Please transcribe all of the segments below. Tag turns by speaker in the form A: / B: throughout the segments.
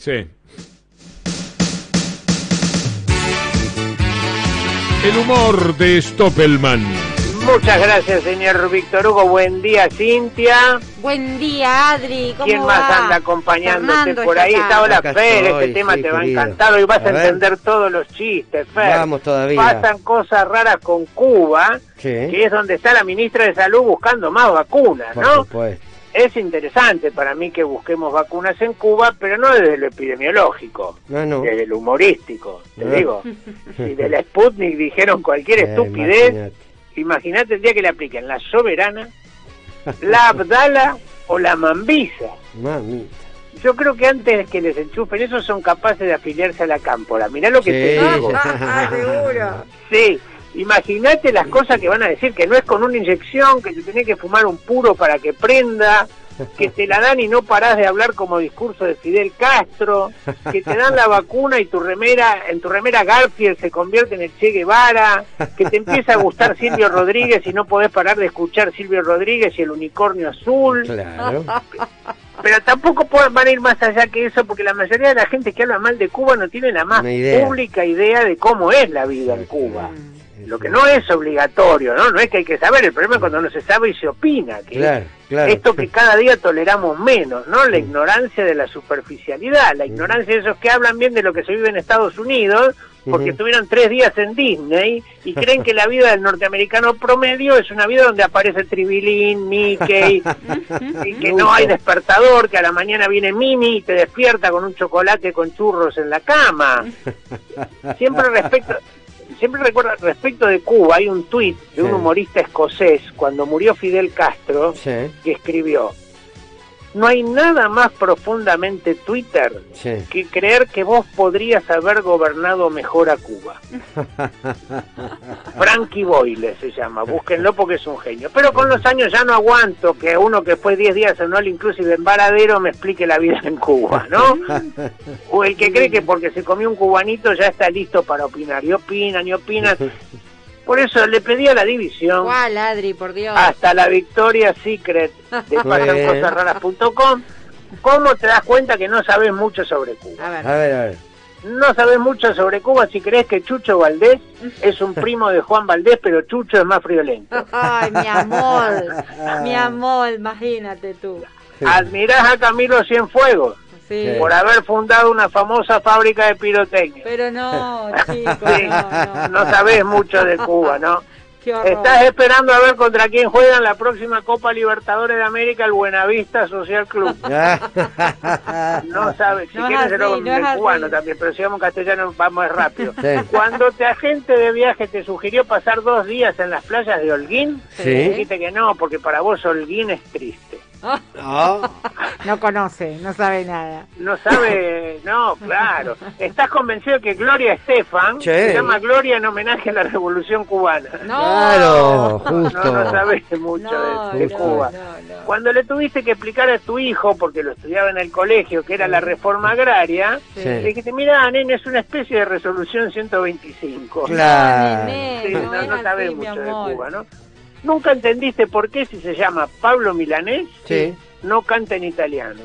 A: Sí. El humor de Stoppelman.
B: Muchas gracias, señor Víctor Hugo. Buen día, Cintia.
C: Buen día, Adri. ¿Cómo
B: ¿Quién
C: va?
B: más anda acompañándote
C: Fernando
B: por ahí? Está Hola,
D: Acá
B: Fer.
D: estoy,
B: Este tema
D: sí,
B: te va a
D: querido.
B: encantar. Hoy vas a,
D: A
B: entender todos los chistes, Fer.
D: Vamos todavía.
B: Pasan cosas raras con Cuba,
D: Sí.
B: que es donde está la ministra de Salud buscando más vacunas,
D: Por
B: ¿no?
D: supuesto.
B: Es interesante para mí que busquemos vacunas en Cuba, pero no desde lo epidemiológico,
D: No, no.
B: desde lo humorístico. Te
D: Ah.
B: digo, si de la Sputnik dijeron cualquier
D: Eh,
B: estupidez,
D: imagínate.
B: Imagínate el día que le apliquen la soberana, la abdala o la mambiza.
D: Mamita.
B: Yo creo que antes que les enchufen eso son capaces de afiliarse a la cámpora. Mirá lo que te
D: Sí.
B: digo.
C: Ah, seguro.
B: Sí, imagínate las cosas que van a decir, que no es con una inyección, que te tenés que fumar un puro para que prenda, que te la dan y no parás de hablar como discurso de Fidel Castro, que te dan la vacuna y tu remera, en tu remera Garfield se convierte en el Che Guevara, que te empieza a gustar Silvio Rodríguez y no podés parar de escuchar Silvio Rodríguez y el unicornio azul.
D: Claro.
B: Pero tampoco van a ir más allá que eso, porque la mayoría de la gente que habla mal de Cuba no tiene la más
D: idea.
B: pública idea de cómo es la vida en Cuba. Lo que no es obligatorio, ¿no? No es que hay que saber, el problema es cuando no se sabe y se opina. Que
D: Claro, claro.
B: Esto que cada día toleramos menos, ¿no? La ignorancia de la superficialidad, la ignorancia de esos que hablan bien de lo que se vive en Estados Unidos, porque
D: Ujú.
B: estuvieron tres días en Disney y creen que la vida del norteamericano promedio es una vida donde aparece Tribilín, Mickey, y que no hay despertador, que a la mañana viene Mimi y te despierta con un chocolate con churros en la cama. Siempre respecto, siempre recuerdo respecto de Cuba, hay un tuit de un humorista escocés cuando murió Fidel Castro
D: Sí,
B: que escribió, no hay nada más profundamente Twitter
D: sí.
B: que creer que vos podrías haber gobernado mejor a Cuba. Frankie Boyle se llama, búsquenlo porque es un genio. Pero con los años ya no aguanto que uno que fue 10 días en All Inclusive en Varadero me explique la vida en Cuba, ¿no? O el que cree que porque se comió un cubanito ya está listo para opinar. Y opinan y opinan. Por eso le pedí a la división
C: ¿Cuál, Adri, por Dios?
B: hasta la Victoria Secret de pasancosasraras.com. ¿Cómo te das cuenta que no sabes mucho sobre Cuba?
C: A ver.
D: A ver, a ver.
B: No sabes mucho sobre Cuba si crees que Chucho Valdés es un primo de Juan Valdés, pero Chucho es más friolento.
C: Ay, mi amor. mi amor, imagínate tú.
B: Admirás a Camilo Cienfuegos
C: Sí.
B: por haber fundado una famosa fábrica de pirotecnia.
C: Pero no, chicos,
B: Sí,
C: no, no.
B: no sabes mucho de Cuba, ¿no? Estás esperando a ver contra quién juega en la próxima Copa Libertadores de América el Buenavista Social Club. No sabes, si
C: No
B: quieres hacerlo
C: es así.
B: cubano también, pero si vamos castellano vamos rápido.
D: Sí.
B: Cuando te agente de viaje te sugirió pasar dos días en las playas de Holguín,
D: Sí.
B: dijiste que no, porque para vos Holguín es triste.
D: Ah,
C: No conoce, no sabe nada.
B: No sabe, no, claro. Estás convencido que Gloria Estefan se llama Gloria en homenaje a la Revolución Cubana.
C: No.
D: Claro, justo.
B: No, no sabes mucho
C: No,
B: de, de
C: no,
B: Cuba.
C: no, no.
B: Cuando le tuviste que explicar a tu hijo, porque lo estudiaba en el colegio, que era la reforma agraria,
D: Sí.
B: le dijiste, mira, nene, es una especie de resolución 125.
D: Claro.
B: Sí,
C: no,
B: no,
C: es
B: no sabes mucho de. Cuba, ¿no? ¿Nunca entendiste por qué si se llama Pablo Milanés,
D: Sí.
B: no canta en italiano?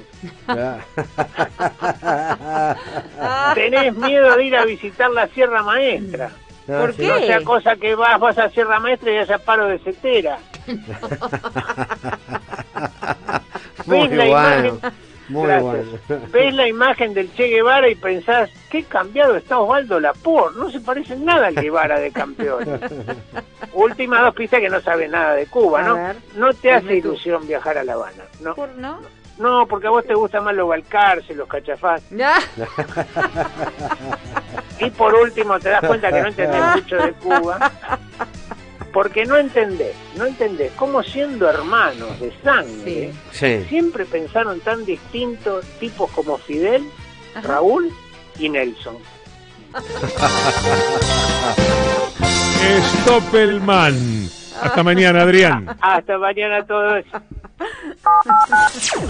C: Ah,
B: Tenés miedo de ir a visitar la Sierra Maestra.
D: No,
C: ¿Por
D: sí.
C: qué?
B: No sea cosa que vas, vas a Sierra Maestra y haya paro de cetera.
D: Muy
B: ¿Ves la
D: bueno.
B: imagen?
D: Muy
B: Gracias.
D: bueno.
B: Ves la imagen del Che Guevara y pensás, qué cambiado está Osvaldo Lapor, no se parece nada al Guevara de campeón. Últimas dos pistas que no sabe nada de Cuba,
C: A
B: ¿no?
C: ver,
B: no te hace
C: tú.
B: ilusión viajar a La Habana, ¿no?
C: ¿por no?
B: No, porque a vos te gustan más los balcarces, los cachafás. Y por último te das cuenta que no entendés mucho de Cuba. Porque no entendés, no entendés cómo siendo hermanos de sangre,
D: Sí.
B: siempre pensaron tan distintos tipos como Fidel,
C: Ajá.
B: Raúl y Nelson.
A: Stoppelman. Hasta mañana, Adrián.
B: Hasta mañana a todos.